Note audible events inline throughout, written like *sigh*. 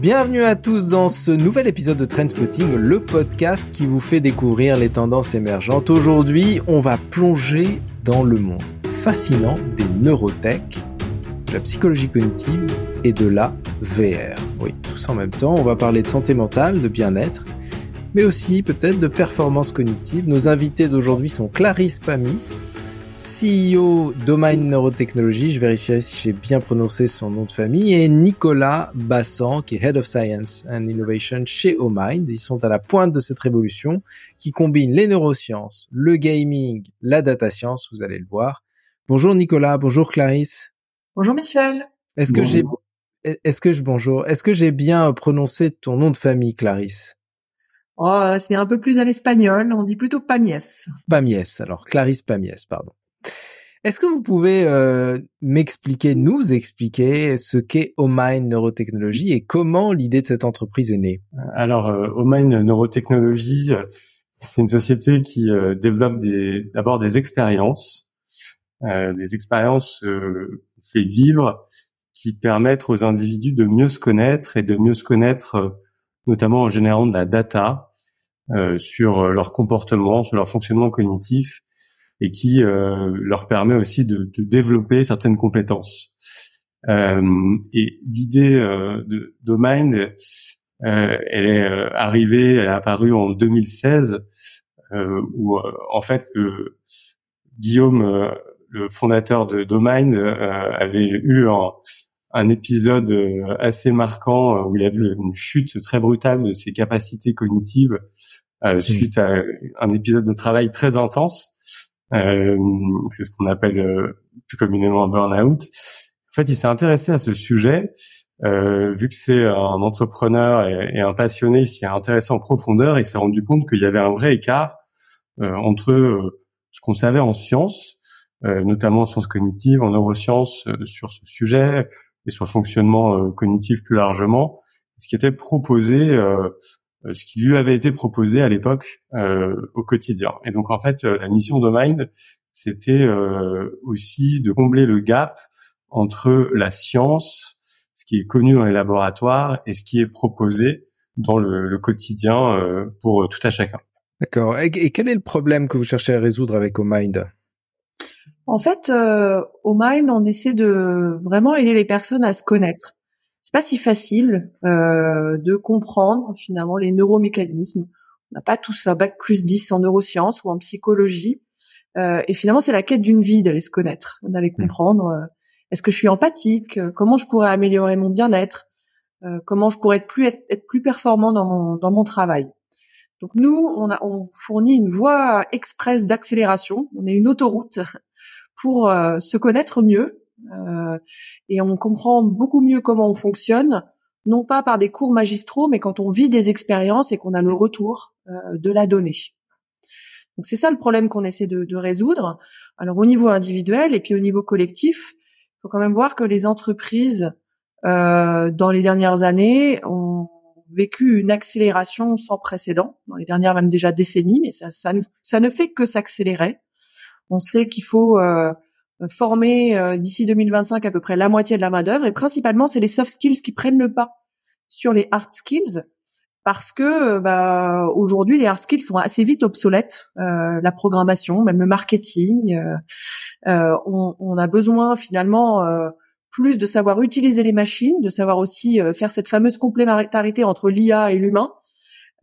Bienvenue à tous dans ce nouvel épisode de Trendspotting, le podcast qui vous fait découvrir les tendances émergentes. Aujourd'hui, on va plonger dans le monde fascinant des neurotech, de la psychologie cognitive et de la VR. Oui, tout ça en même temps. On va parler de santé mentale, de bien-être, mais aussi peut-être de performance cognitive. Nos invités d'aujourd'hui sont Clarisse Pamis, CEO Domain Neurotechnology, je vérifierai si j'ai bien prononcé son nom de famille, et Nicolas Bassan, qui est Head of Science and Innovation chez Omind. Ils sont à la pointe de cette révolution qui combine les neurosciences, le gaming, la data science, vous allez le voir. Bonjour Nicolas, bonjour Clarisse. Bonjour Michel. Est-ce que j'ai est-ce que je bonjour, est-ce que j'ai bien prononcé ton nom de famille Clarisse? Oh, c'est un peu plus à l'espagnol, on dit plutôt Pamies. Pamies, alors Clarisse Pamies, pardon. Est-ce que vous pouvez euh, m'expliquer, nous expliquer ce qu'est Omine Neurotechnologie et comment l'idée de cette entreprise est née? Alors, euh, Omine Neurotechnologie, c'est une société qui euh, développe d'abord des expériences, des expériences euh, fait vivre qui permettent aux individus de mieux se connaître et de mieux se connaître, notamment en générant de la data sur leur comportement, sur leur fonctionnement cognitif et qui euh, leur permet aussi de, de, développer certaines compétences. Euh, et l'idée euh, de, de Mind, euh, elle est euh, arrivée, elle est apparue en 2016, où en fait Guillaume, le fondateur de Domain, avait eu un, un épisode assez marquant où il a vu une chute très brutale de ses capacités cognitives euh, suite à un épisode de travail très intense. Euh, c'est ce qu'on appelle euh, plus communément un burn-out. En fait, il s'est intéressé à ce sujet, euh, vu que c'est un entrepreneur et, un passionné, il s'y est intéressé en profondeur et s'est rendu compte qu'il y avait un vrai écart entre ce qu'on savait en sciences, notamment en sciences cognitives, en neurosciences sur ce sujet et sur le fonctionnement cognitif plus largement, ce qui était proposé euh, ce qui lui avait été proposé à l'époque euh, au quotidien. Et donc en fait, euh, la mission de Mind, c'était aussi de combler le gap entre la science, ce qui est connu dans les laboratoires, et ce qui est proposé dans le, le quotidien pour tout à chacun. D'accord. Et, quel est le problème que vous cherchez à résoudre avec OMind En fait, euh, OMind, on essaie de vraiment aider les personnes à se connaître c'est pas si facile euh, de comprendre finalement les neuromécanismes. On n'a pas tous un bac plus 10 en neurosciences ou en psychologie. Euh, et finalement, c'est la quête d'une vie d'aller se connaître, d'aller mmh. comprendre. Euh, est-ce que je suis empathique euh, Comment je pourrais améliorer mon bien-être euh, Comment je pourrais être plus être, plus performant dans mon dans mon travail Donc nous, on a on fournit une voie express d'accélération. On est une autoroute *laughs* pour se connaître mieux euh, et on comprend beaucoup mieux comment on fonctionne, non pas par des cours magistraux, mais quand on vit des expériences et qu'on a le retour euh, de la donnée. Donc c'est ça le problème qu'on essaie de, de, résoudre. Alors au niveau individuel et puis au niveau collectif, il faut quand même voir que les entreprises euh, dans les dernières années ont vécu une accélération sans précédent, dans les dernières même déjà décennies, mais ça, ça, ça ne fait que s'accélérer. On sait qu'il faut euh, former euh, d'ici 2025 à peu près la moitié de la main d'œuvre et principalement c'est les soft skills qui prennent le pas sur les hard skills parce que euh, bah, aujourd'hui les hard skills sont assez vite obsolètes euh, la programmation même le marketing on, on, a besoin finalement plus de savoir utiliser les machines de savoir aussi faire cette fameuse complémentarité entre l'IA et l'humain.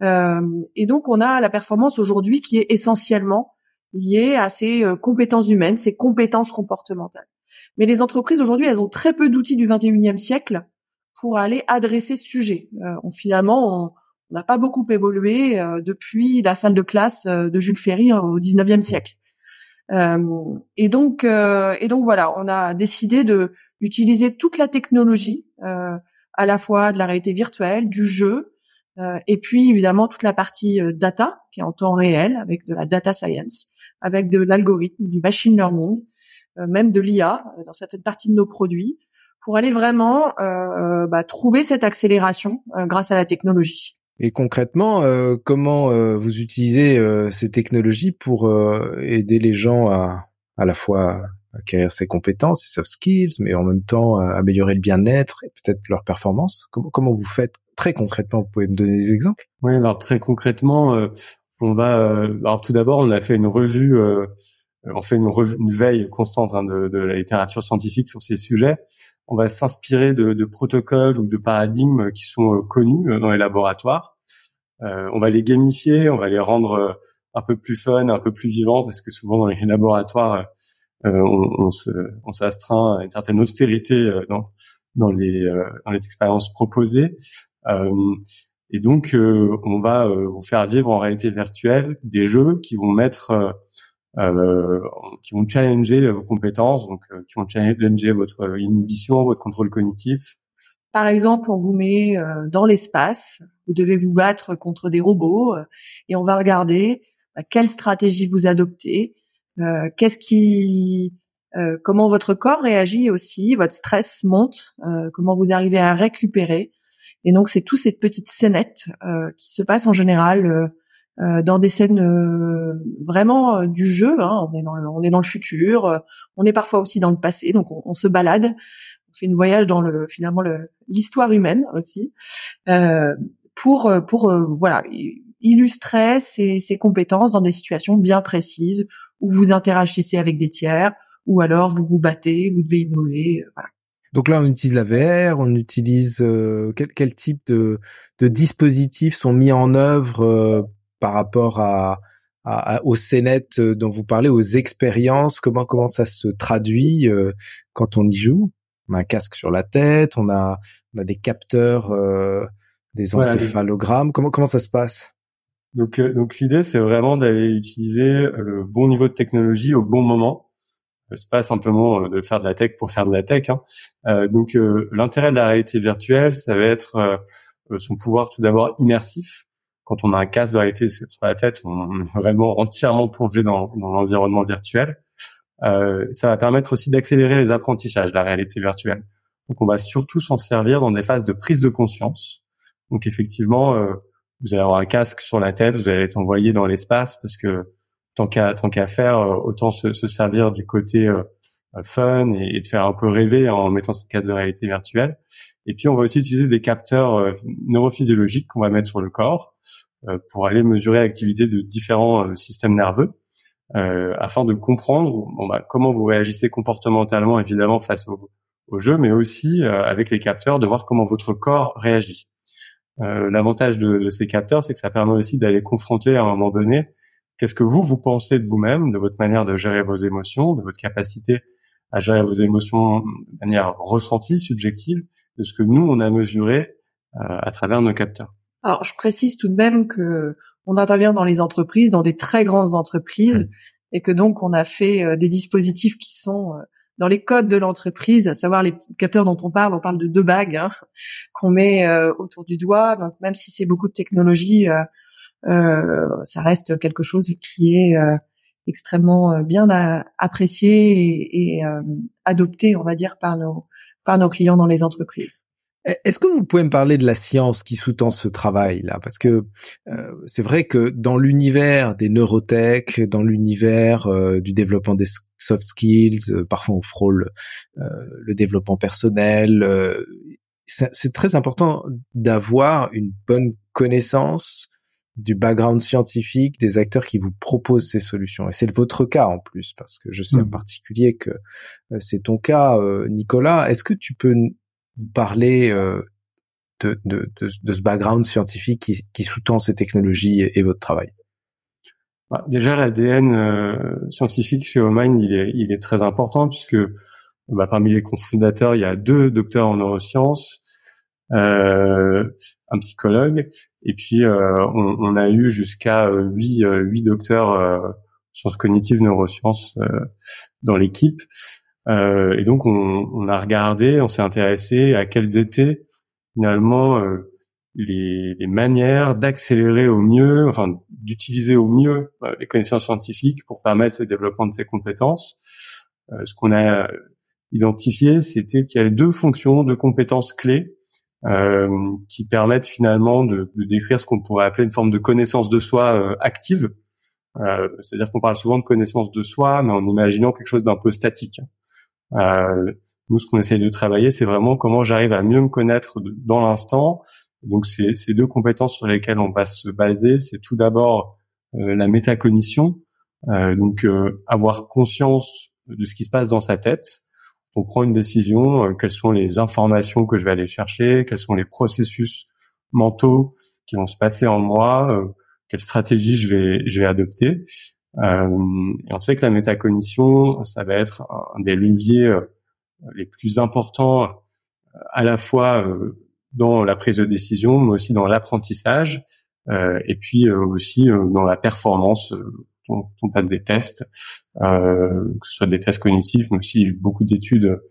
Et donc on a la performance aujourd'hui qui est essentiellement liées à ces euh, compétences humaines, ces compétences comportementales. Mais les entreprises aujourd'hui, elles ont très peu d'outils du 21e siècle pour aller adresser ce sujet. Euh, on, finalement, on n'a pas beaucoup évolué euh, depuis la salle de classe de Jules Ferry au 19e siècle. et donc, et donc voilà, on a décidé de d'utiliser toute la technologie, à la fois de la réalité virtuelle, du jeu, euh, et puis évidemment toute la partie euh, data qui est en temps réel avec de la data science, avec de l'algorithme, du machine learning, euh, même de l'IA dans certaines parties de nos produits, pour aller vraiment bah, trouver cette accélération grâce à la technologie. Et concrètement, comment vous utilisez ces technologies pour aider les gens à à la fois acquérir ses compétences, ses soft skills, mais en même temps améliorer le bien-être et peut-être leur performance. Comment, vous faites très concrètement? Vous pouvez me donner des exemples? Oui, alors très concrètement, on va. alors tout d'abord, on a fait une revue on fait une, une veille constante hein, de, de, la littérature scientifique sur ces sujets. On va s'inspirer de, de, protocoles ou de paradigmes qui sont euh, connus euh, dans les laboratoires. Euh, on va les gamifier, on va les rendre euh, un peu plus fun, un peu plus vivants, parce que souvent dans les *laughs* laboratoires, euh, on, on, se, on s'astreint à une certaine austérité dans, dans, les, dans les expériences proposées. et donc, on va vous faire vivre en réalité virtuelle des jeux qui vont mettre euh, qui vont challenger vos compétences, donc euh, qui vont challenger votre inhibition, votre contrôle cognitif. Par exemple, on vous met euh, dans l'espace, vous devez vous battre contre des robots et on va regarder bah, quelle stratégie vous adoptez, qu'est-ce qui, comment votre corps réagit aussi, votre stress monte, comment vous arrivez à récupérer. Et donc c'est toutes ces petites scénettes qui se passent en général euh, dans des scènes euh, vraiment euh, du jeu. Hein. On est dans le, on est dans le futur. on est parfois aussi dans le passé. Donc on, se balade. On fait une voyage dans le finalement l'histoire humaine aussi pour pour voilà illustrer ses, ses, compétences dans des situations bien précises où vous interagissez avec des tiers ou alors vous vous battez, vous devez innover. Voilà. Donc là, on utilise la VR, on utilise quel, quel, type de, de dispositifs sont mis en œuvre par rapport à, aux scénettes euh, dont vous parlez, aux expériences, comment comment ça se traduit euh, quand on y joue? On a un casque sur la tête, on a on a des capteurs, euh, des encéphalogrammes. Comment comment ça se passe? Donc donc l'idée c'est vraiment d'aller utiliser le bon niveau de technologie au bon moment. C'est pas simplement de faire de la tech pour faire de la tech. Hein. donc l'intérêt de la réalité virtuelle, ça va être son pouvoir tout d'abord immersif quand on a un casque de réalité sur la tête, on est vraiment entièrement plongé dans, dans l'environnement virtuel. Euh, ça va permettre aussi d'accélérer les apprentissages de la réalité virtuelle. Donc on va surtout s'en servir dans des phases de prise de conscience. Donc effectivement, euh, vous allez avoir un casque sur la tête, vous allez être envoyé dans l'espace parce que tant qu'à tant qu'à faire, euh, autant se, se, servir du côté euh, fun et, de faire un peu rêver en mettant cette casque de réalité virtuelle. Et puis on va aussi utiliser des capteurs euh, neurophysiologiques qu'on va mettre sur le corps euh, pour aller mesurer l'activité de différents euh, systèmes nerveux. afin de comprendre bon, bah, comment vous réagissez comportementalement évidemment face au, au jeu, mais aussi avec les capteurs de voir comment votre corps réagit. L'avantage de, de, ces capteurs, c'est que ça permet aussi d'aller confronter à un moment donné qu'est-ce que vous vous pensez de vous-même, de votre manière de gérer vos émotions, de votre capacité à gérer vos émotions de manière ressentie, subjective, de ce que nous on a mesuré euh, à travers nos capteurs. Alors, je précise tout de même que on intervient dans les entreprises, dans des très grandes entreprises, et que donc on a fait euh, des dispositifs qui sont euh, dans les codes de l'entreprise, à savoir les capteurs dont on parle, on parle de deux bagues hein, qu'on met autour du doigt. Donc même si c'est beaucoup de technologie, ça reste quelque chose qui est extrêmement bien apprécié et, adopté, on va dire, par nos clients dans les entreprises. Est-ce que vous pouvez me parler de la science qui sous-tend ce travail-là? Parce que euh, c'est vrai que dans l'univers des neurotech, dans l'univers euh, du développement des soft skills, euh, parfois on frôle le développement personnel. c'est très important d'avoir une bonne connaissance du background scientifique des acteurs qui vous proposent ces solutions. Et c'est votre cas en plus, parce que je sais en mmh. particulier que euh, c'est ton cas, euh, Nicolas. Est-ce que tu peux parler euh, de, de, de, de, ce background scientifique qui, qui sous-tend ces technologies et, votre travail? Bah, Déjà, l'ADN scientifique chez Omind, il est, il est très important puisque bah, parmi les cofondateurs, il y a deux docteurs en neurosciences, euh, un psychologue, et puis euh, on, on, a eu jusqu'à euh, huit, huit docteurs sciences cognitives, neurosciences dans l'équipe. Et donc on, on, a regardé, on s'est intéressé à quelles étaient finalement les, les, manières d'accélérer au mieux, enfin d'utiliser au mieux les connaissances scientifiques pour permettre le développement de ces compétences. ce qu'on a identifié, c'était qu'il y avait deux fonctions, deux compétences clés euh, qui permettent finalement de, de décrire ce qu'on pourrait appeler une forme de connaissance de soi euh, active. Euh, C'est-à-dire qu'on parle souvent de connaissance de soi, mais en imaginant quelque chose d'un peu statique. Euh, nous, ce qu'on essaie de travailler, c'est vraiment comment j'arrive à mieux me connaître dans l'instant. Donc, ces deux compétences sur lesquelles on va se baser. C'est tout d'abord euh, la métacognition, euh, donc euh, avoir conscience de ce qui se passe dans sa tête. On prend une décision, quelles sont les informations que je vais aller chercher, quels sont les processus mentaux qui vont se passer en moi, quelle stratégie je vais je vais adopter. Euh, et on sait que la métacognition, ça va être un des leviers les plus importants à la fois dans la prise de décision, mais aussi dans l'apprentissage, euh, et puis euh, aussi euh, dans la performance. On, on, passe des tests, que ce soit des tests cognitifs, mais aussi beaucoup d'études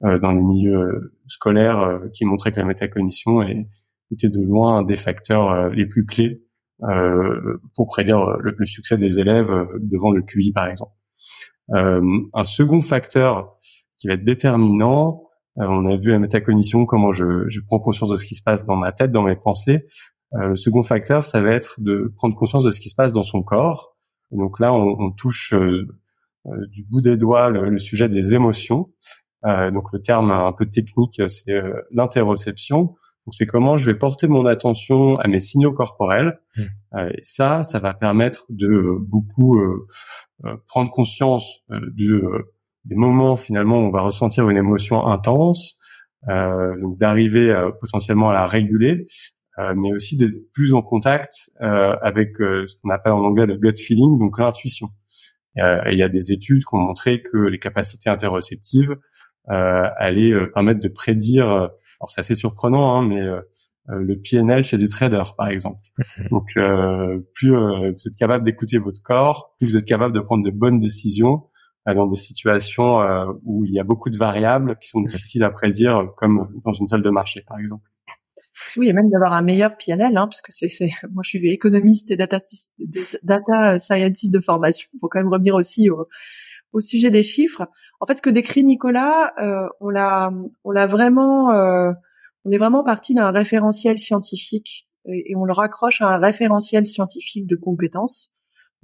dans les milieux scolaires qui montraient que la métacognition était de loin un des facteurs les plus clés pour prédire le, le, succès des élèves devant le QI, par exemple. un second facteur qui va être déterminant, euh, on a vu la métacognition, comment je, je, prends conscience de ce qui se passe dans ma tête, dans mes pensées. Euh, le second facteur, ça va être de prendre conscience de ce qui se passe dans son corps. donc là, on, on touche euh, du bout des doigts le, sujet des émotions. donc le terme un peu technique, c'est l'interoception. Donc c'est comment je vais porter mon attention à mes signaux corporels. Mmh. et ça, ça va permettre de beaucoup prendre conscience de des moments finalement où on va ressentir une émotion intense, euh, donc d'arriver euh, potentiellement à la réguler, euh, mais aussi d'être plus en contact euh, avec euh, ce qu'on appelle en anglais le gut feeling, donc l'intuition. il y a des études qui ont montré que les capacités interoceptives allaient permettre de prédire, alors c'est assez surprenant, hein, mais le PNL chez des traders, par exemple. Donc, plus vous êtes capable d'écouter votre corps, plus vous êtes capable de prendre de bonnes décisions, dans des situations euh, où il y a beaucoup de variables qui sont difficiles à prédire, comme dans une salle de marché, par exemple. Oui, et même d'avoir un meilleur PNL, hein, parce que c'est, *laughs* moi je suis économiste et data, data scientist de formation. Il faut quand même revenir aussi au, au, sujet des chiffres. En fait, ce que décrit Nicolas, euh, on l'a, on l'a vraiment, euh, on est vraiment parti d'un référentiel scientifique et, on le raccroche à un référentiel scientifique de compétences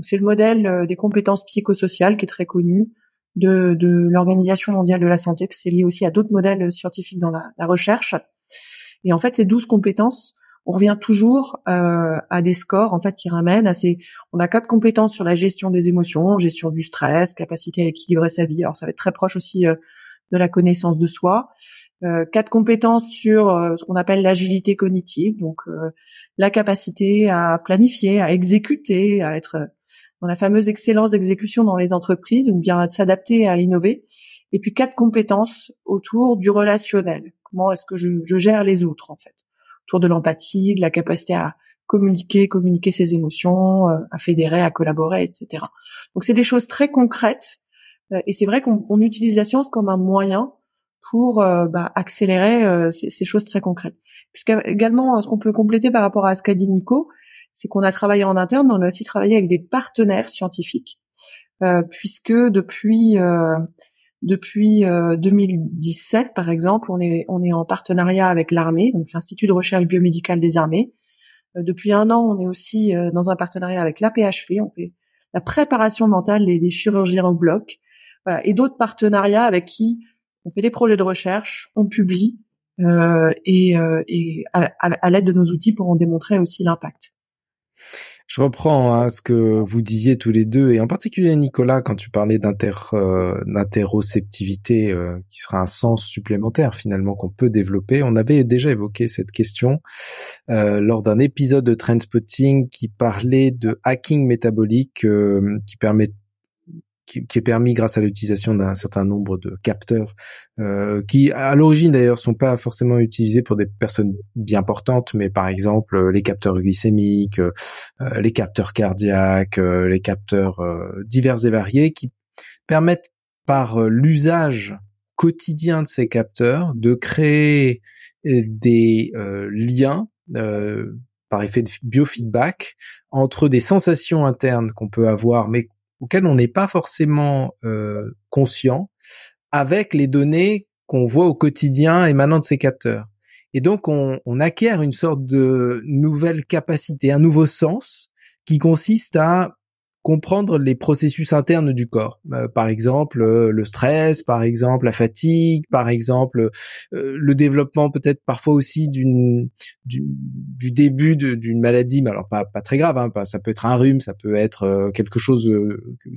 c'est le modèle euh, des compétences psychosociales qui est très connu de, de l'Organisation mondiale de la santé, que c'est lié aussi à d'autres modèles scientifiques dans la, la, recherche. Et en fait, ces 12 compétences, on revient toujours euh, à des scores en fait qui ramènent à ces. On a quatre compétences sur la gestion des émotions, gestion du stress, capacité à équilibrer sa vie. Alors ça va être très proche aussi euh, de la connaissance de soi. Euh, quatre compétences sur euh, ce qu'on appelle l'agilité cognitive, donc la capacité à planifier, à exécuter, à être dans la fameuse excellence d'exécution dans les entreprises ou bien à s'adapter à innover. Et puis quatre compétences autour du relationnel. Comment est-ce que je, je, gère les autres en fait? Autour de l'empathie, de la capacité à communiquer, communiquer ses émotions, euh, à fédérer, à collaborer, etc. Donc c'est des choses très concrètes. Euh, et c'est vrai qu'on utilise la science comme un moyen pour euh, bah, accélérer ces, ces, choses très concrètes. Puisqu'également, ce qu'on peut compléter par rapport à ce qu'a dit Nico, c'est qu'on a travaillé en interne, mais on a aussi travaillé avec des partenaires scientifiques, euh, puisque depuis euh, depuis 2017, euh, par exemple, on est on est en partenariat avec l'armée, donc l'Institut de recherche biomédicale des armées. depuis un an, on est aussi dans un partenariat avec l'APHP, on fait la préparation mentale des, des chirurgiens au bloc, voilà, et d'autres partenariats avec qui on fait des projets de recherche, on publie euh, et, euh, et à, à l'aide de nos outils pour en démontrer aussi l'impact. Je reprends hein, ce que vous disiez tous les deux, et en particulier Nicolas, quand tu parlais euh, d'interoceptivité, euh, qui sera un sens supplémentaire finalement qu'on peut développer. On avait déjà évoqué cette question euh, lors d'un épisode de Trendspotting qui parlait de hacking métabolique, qui permet qui, est permis grâce à l'utilisation d'un certain nombre de capteurs euh, qui, à l'origine d'ailleurs, sont pas forcément utilisés pour des personnes bien portantes, mais par exemple euh, les capteurs glycémiques, euh, les capteurs cardiaques, les capteurs divers et variés, qui permettent par l'usage quotidien de ces capteurs de créer des liens par effet de biofeedback entre des sensations internes qu'on peut avoir, mais auquel on n'est pas forcément euh, conscient avec les données qu'on voit au quotidien émanant de ces capteurs. Et donc on, on, acquiert une sorte de nouvelle capacité, un nouveau sens qui consiste à comprendre les processus internes du corps. Euh, par exemple, euh, le stress, par exemple, la fatigue, par exemple, euh, le développement peut-être parfois aussi d'une du, début d'une maladie, mais alors pas pas très grave. Hein, ça peut être un rhume, ça peut être quelque chose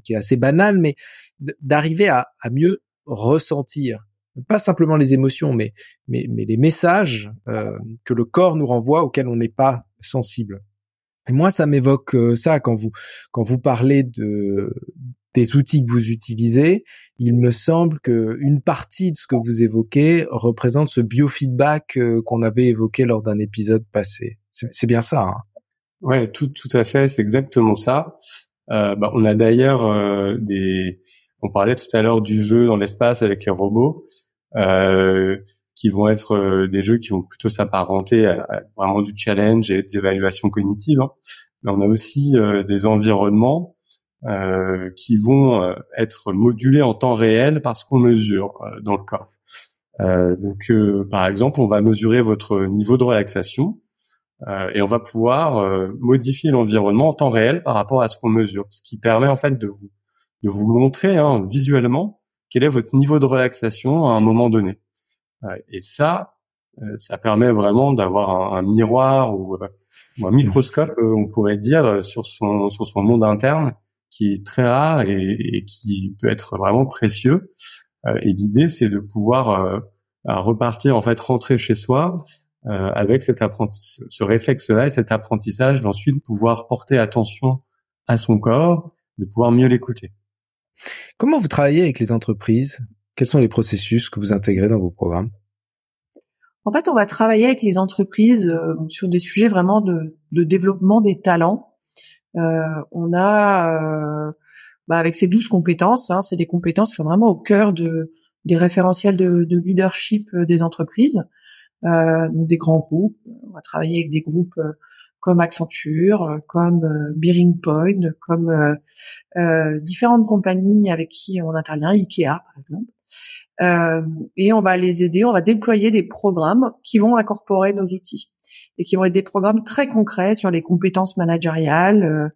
qui est assez banal, mais d'arriver à, à mieux ressentir pas simplement les émotions, mais mais, mais les messages que le corps nous renvoie auxquels on n'est pas sensible. Et moi, ça m'évoque euh, ça quand vous quand vous parlez de des outils que vous utilisez. Il me semble que une partie de ce que vous évoquez représente ce biofeedback euh, qu'on avait évoqué lors d'un épisode passé. C'est bien ça. Hein? Ouais, tout tout à fait. C'est exactement ça. Euh, bah, on a d'ailleurs euh, des. On parlait tout à l'heure du jeu dans l'espace avec les robots. Euh, qui vont être euh, des jeux qui vont plutôt s'apparenter à, vraiment du challenge et de l'évaluation cognitive. Hein. Mais on a aussi euh, des environnements euh, qui vont être modulés en temps réel parce qu'on mesure dans le corps. donc, par exemple, on va mesurer votre niveau de relaxation et on va pouvoir modifier l'environnement en temps réel par rapport à ce qu'on mesure, ce qui permet en fait de vous de vous montrer hein, visuellement quel est votre niveau de relaxation à un moment donné. Et ça, euh, ça permet vraiment d'avoir un, miroir ou, euh, un microscope, euh, on pourrait dire, sur son sur son monde interne, qui est très rare et, qui peut être vraiment précieux. et l'idée, c'est de pouvoir repartir, en fait, rentrer chez soi avec cet apprentissage, ce réflexe-là et cet apprentissage, d'ensuite pouvoir porter attention à son corps, de pouvoir mieux l'écouter. Comment vous travaillez avec les entreprises? Quels sont les processus que vous intégrez dans vos programmes? En fait, on va travailler avec les entreprises euh, sur des sujets vraiment de, développement des talents. Euh, on a, euh, bah, avec ces douze compétences, hein, c'est des compétences qui sont vraiment au cœur de, des référentiels de, leadership des entreprises, des grands groupes. On va travailler avec des groupes comme Accenture, comme Bearing Point, comme différentes compagnies avec qui on intervient, Ikea par exemple. Euh, et on va les aider, on va déployer des programmes qui vont incorporer nos outils et qui vont être des programmes très concrets sur les compétences managériales, euh,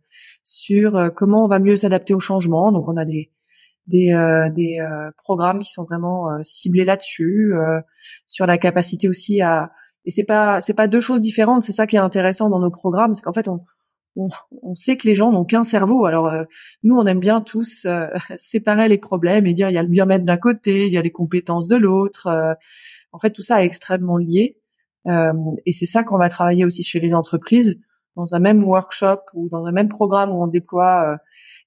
sur euh, comment on va mieux s'adapter au changement. Donc on a des des, des programmes qui sont vraiment ciblés là-dessus, sur la capacité aussi à et c'est pas c'est pas deux choses différentes. C'est ça qui est intéressant dans nos programmes, c'est qu'en fait on on, sait que les gens n'ont qu'un cerveau. Alors euh, nous, on aime bien tous euh, *laughs* séparer les problèmes et dire il y a le bien-être d'un côté, il y a les compétences de l'autre. Euh. en fait, tout ça est extrêmement lié. et c'est ça qu'on va travailler aussi chez les entreprises dans un même workshop ou dans un même programme où on déploie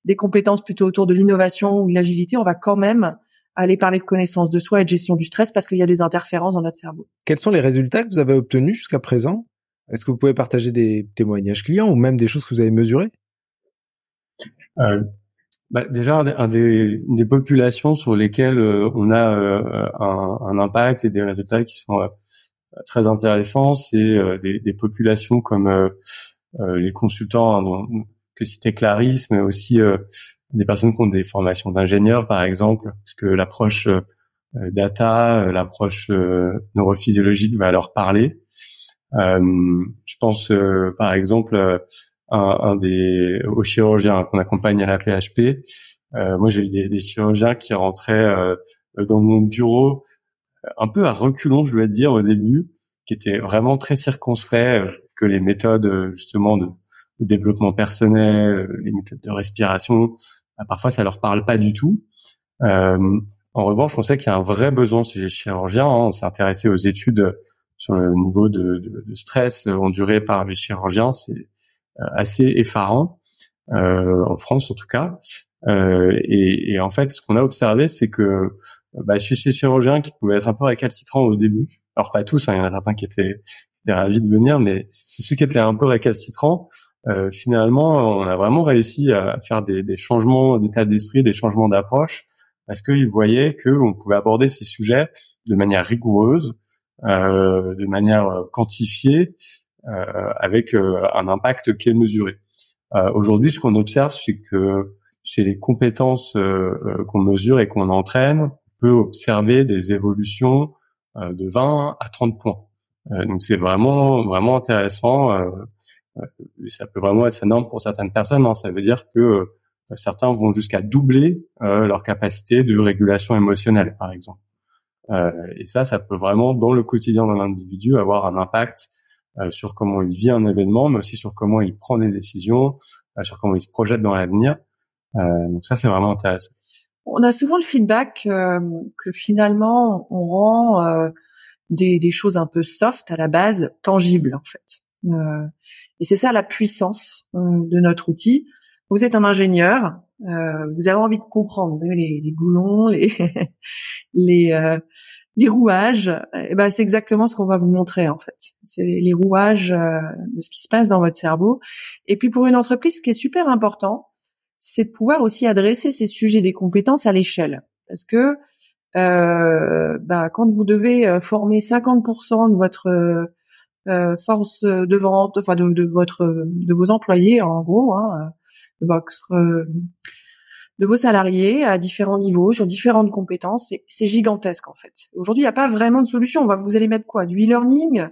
des compétences plutôt autour de l'innovation ou de l'agilité. On va quand même aller parler de connaissance de soi et de gestion du stress parce qu'il y a des interférences dans notre cerveau. Quels sont les résultats que vous avez obtenus jusqu'à présent? Est-ce que vous pouvez partager des témoignages clients ou même des choses que vous avez mesurées? Euh, bah, Déjà, des, des, populations sur lesquelles euh, on a euh, un, impact et des résultats qui sont très intéressants, c'est des, des, populations comme les consultants hein, que citait Clarisse, mais aussi des personnes qui ont des formations d'ingénieurs, par exemple, parce que l'approche data, l'approche neurophysiologique va leur parler. Euh, je pense euh, par exemple euh, un, un, des aux chirurgiens qu'on accompagne à la PHP. moi, j'ai eu des, des, chirurgiens qui rentraient dans mon bureau un peu à reculons, je dois dire, au début, qui étaient vraiment très circonspects que les méthodes justement de, de, développement personnel, les méthodes de respiration, bah, parfois ça leur parle pas du tout. Euh, en revanche, on sait qu'il y a un vrai besoin chez les chirurgiens. Hein. On s'est intéressé aux études sur le niveau de, de, de stress enduré par les chirurgiens, c'est euh, assez effarant euh, en France en tout cas. Euh, et, et, en fait, ce qu'on a observé, c'est que bah, chez ces chirurgiens qui pouvaient être un peu récalcitrants au début, alors pas tous, hein, il y en a certains qui étaient, ravis de venir, mais ceux qui étaient un peu récalcitrants, euh, finalement, on a vraiment réussi à faire des, des changements d'état d'esprit, des changements d'approche, parce qu'ils voyaient qu'on pouvait aborder ces sujets de manière rigoureuse, euh, de manière euh, quantifiée euh, avec un impact qui est mesuré. Aujourd'hui, ce qu'on observe, c'est que chez les compétences qu'on mesure et qu'on entraîne, on peut observer des évolutions de 20 à 30 points. donc c'est vraiment vraiment intéressant. ça peut vraiment être énorme pour certaines personnes. Hein. Ça veut dire que certains vont jusqu'à doubler leur capacité de régulation émotionnelle, par exemple. Et ça, ça peut vraiment, dans le quotidien d'un individu, avoir un impact sur comment il vit un événement, mais aussi sur comment il prend des décisions, sur comment il se projette dans l'avenir. donc ça, c'est vraiment intéressant. On a souvent le feedback que finalement, on rend des, des, choses un peu soft à la base, tangibles en fait. Euh, et c'est ça la puissance euh, de notre outil. Vous êtes un ingénieur, euh, vous avez envie de comprendre les, les boulons, les *laughs* les, euh, les rouages. Et ben c'est exactement ce qu'on va vous montrer en fait. C'est les rouages euh, de ce qui se passe dans votre cerveau. Et puis pour une entreprise, ce qui est super important, c'est de pouvoir aussi adresser ces sujets des compétences à l'échelle, parce que euh, bah, quand vous devez former 50% de votre euh, force de vente, enfin de, de, votre, de vos employés en gros, hein, votre, de vos salariés à différents niveaux, sur différentes compétences, c'est gigantesque en fait. Aujourd'hui, il n'y a pas vraiment de solution. On va vous allez mettre quoi? Du e-learning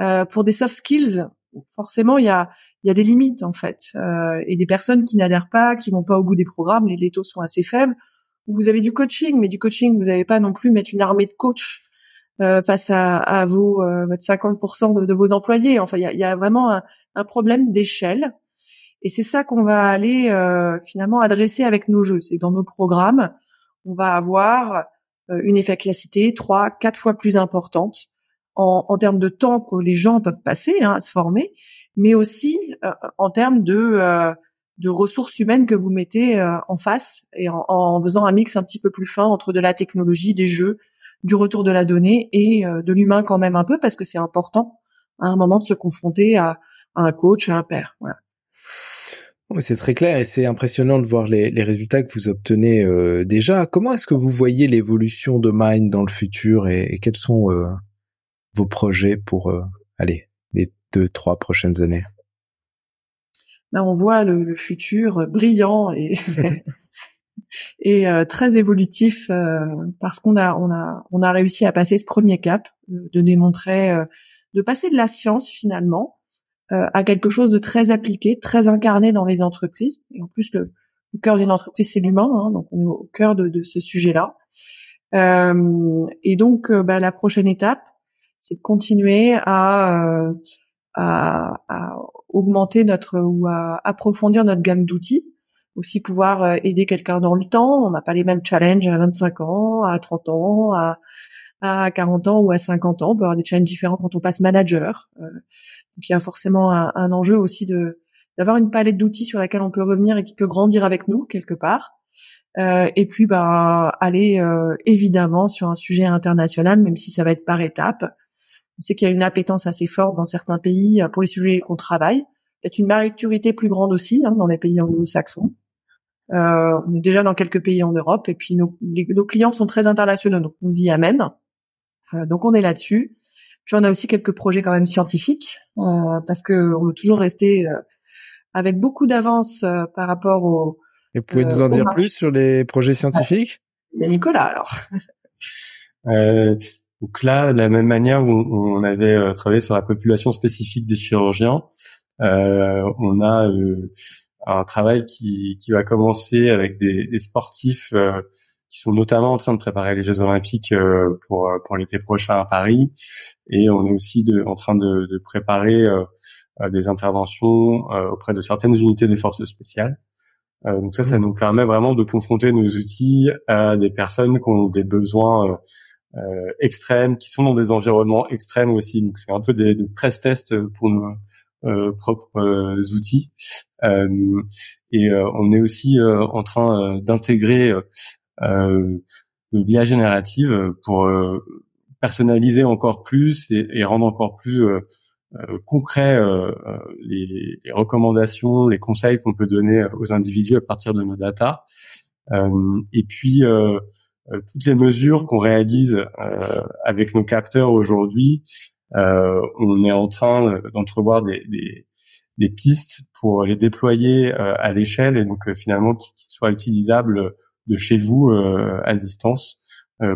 euh, pour des soft skills? Forcément, il y a il y a des limites en fait, euh, et des personnes qui n'adhèrent pas, qui vont pas au bout des programmes, les, les taux sont assez faibles. Vous avez du coaching, mais du coaching, vous n'avez pas non plus mettre une armée de coachs euh, face à, à vos euh, 50% de, vos employés. Enfin, il y a, y a, vraiment un, un problème d'échelle. Et c'est ça qu'on va aller euh, finalement adresser avec nos jeux. C'est que dans nos programmes, on va avoir euh, une efficacité trois, quatre fois plus importante en, en, termes de temps que les gens peuvent passer hein, à se former, mais aussi euh, en termes de de ressources humaines que vous mettez en face et en, en, faisant un mix un petit peu plus fin entre de la technologie, des jeux, du retour de la donnée et euh, de l'humain quand même un peu parce que c'est important à un moment de se confronter à, un coach, à un père. Voilà. C'est très clair et c'est impressionnant de voir les, résultats que vous obtenez euh, déjà. Comment est-ce que vous voyez l'évolution de Mind dans le futur et, quels sont euh, vos projets pour aller les deux trois prochaines années? Ben, on voit le, le futur brillant et *laughs* et euh, très évolutif euh, parce qu'on a on a on a réussi à passer ce premier cap de, démontrer euh, de passer de la science finalement à quelque chose de très appliqué, très incarné dans les entreprises. Et en plus le, cœur d'une entreprise c'est l'humain, hein, donc on est au cœur de, de ce sujet-là. et donc bah, la prochaine étape, c'est de continuer à, à, à augmenter notre ou à approfondir notre gamme d'outils aussi pouvoir euh, aider quelqu'un dans le temps. On n'a pas les mêmes challenges à 25 ans, à 30 ans, à, à 40 ans ou à 50 ans. On peut avoir des challenges différents quand on passe manager. Euh, donc il y a forcément un, un enjeu aussi de d'avoir une palette d'outils sur laquelle on peut revenir et qui peut grandir avec nous quelque part. Euh, et puis bah, aller euh, évidemment sur un sujet international, même si ça va être par étapes. On sait qu'il y a une appétence assez forte dans certains pays pour les sujets qu'on travaille. Peut-être une maturité plus grande aussi hein, dans les pays anglo-saxons. Euh, on est déjà dans quelques pays en Europe et puis nos, nos clients sont très internationaux, donc on nous y amène. Euh, donc on est là-dessus. Puis on a aussi quelques projets quand même scientifiques euh, parce que on veut toujours rester euh, avec beaucoup d'avance euh, par rapport au. Et vous pouvez nous en dire plus sur les projets scientifiques? C'est Nicolas alors. donc là, de la même manière où on avait travaillé sur la population spécifique des chirurgiens, on a un travail qui, qui va commencer avec des, des sportifs euh, qui sont notamment en train de préparer les Jeux Olympiques euh, pour pour l'été prochain à Paris, et on est aussi de, en train de, de préparer euh, des interventions auprès de certaines unités des forces spéciales. donc ça, ça mmh. nous permet vraiment de confronter nos outils à des personnes qui ont des besoins euh, extrêmes, qui sont dans des environnements extrêmes aussi. Donc c'est un peu des, des press tests pour nos, euh, propres euh, outils. Euh, et on est aussi en train d'intégrer l'IA générative pour personnaliser encore plus et, et rendre encore plus concret les, les, recommandations, les conseils qu'on peut donner aux individus à partir de nos data. et puis toutes les mesures qu'on réalise avec nos capteurs aujourd'hui euh, on est en train d'entrevoir des, des, des, pistes pour les déployer euh, à l'échelle et donc euh, finalement qu'ils soient utilisables de chez vous à distance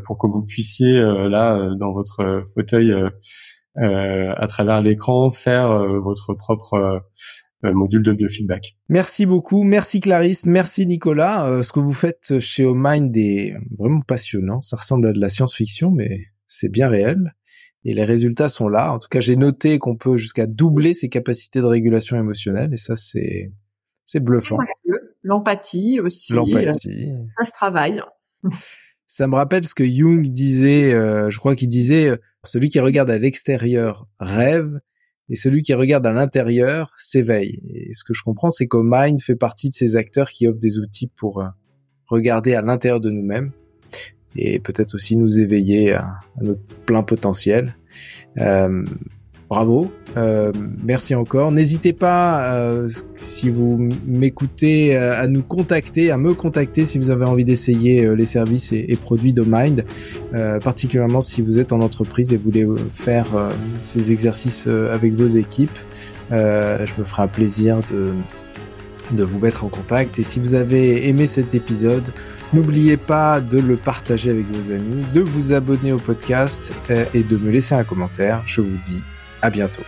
pour que vous puissiez là dans votre fauteuil à travers l'écran faire votre propre module de biofeedback. Merci beaucoup, merci Clarisse, merci Nicolas. ce que vous faites chez OMind est vraiment passionnant. Ça ressemble à de la science-fiction, mais c'est bien réel. Et les résultats sont là. En tout cas, j'ai noté qu'on peut jusqu'à doubler ses capacités de régulation émotionnelle, et ça, c'est c'est bluffant. L'empathie aussi. L'empathie. Ça se travaille. Ça me rappelle ce que Jung disait, euh, je crois qu'il disait, euh, celui qui regarde à l'extérieur rêve et celui qui regarde à l'intérieur s'éveille. Et ce que je comprends, c'est que Mind fait partie de ces acteurs qui offrent des outils pour euh, regarder à l'intérieur de nous-mêmes et peut-être aussi nous éveiller à, notre plein potentiel. Bravo, euh, merci encore. N'hésitez pas, euh, si vous m'écoutez, euh, à nous contacter, à me contacter si vous avez envie d'essayer les services et, produits de Mind, particulièrement si vous êtes en entreprise et voulez faire ces exercices avec vos équipes. je me ferai un plaisir de de vous mettre en contact. Et si vous avez aimé cet épisode, n'oubliez pas de le partager avec vos amis, de vous abonner au podcast et de me laisser un commentaire. Je vous dis à bientôt.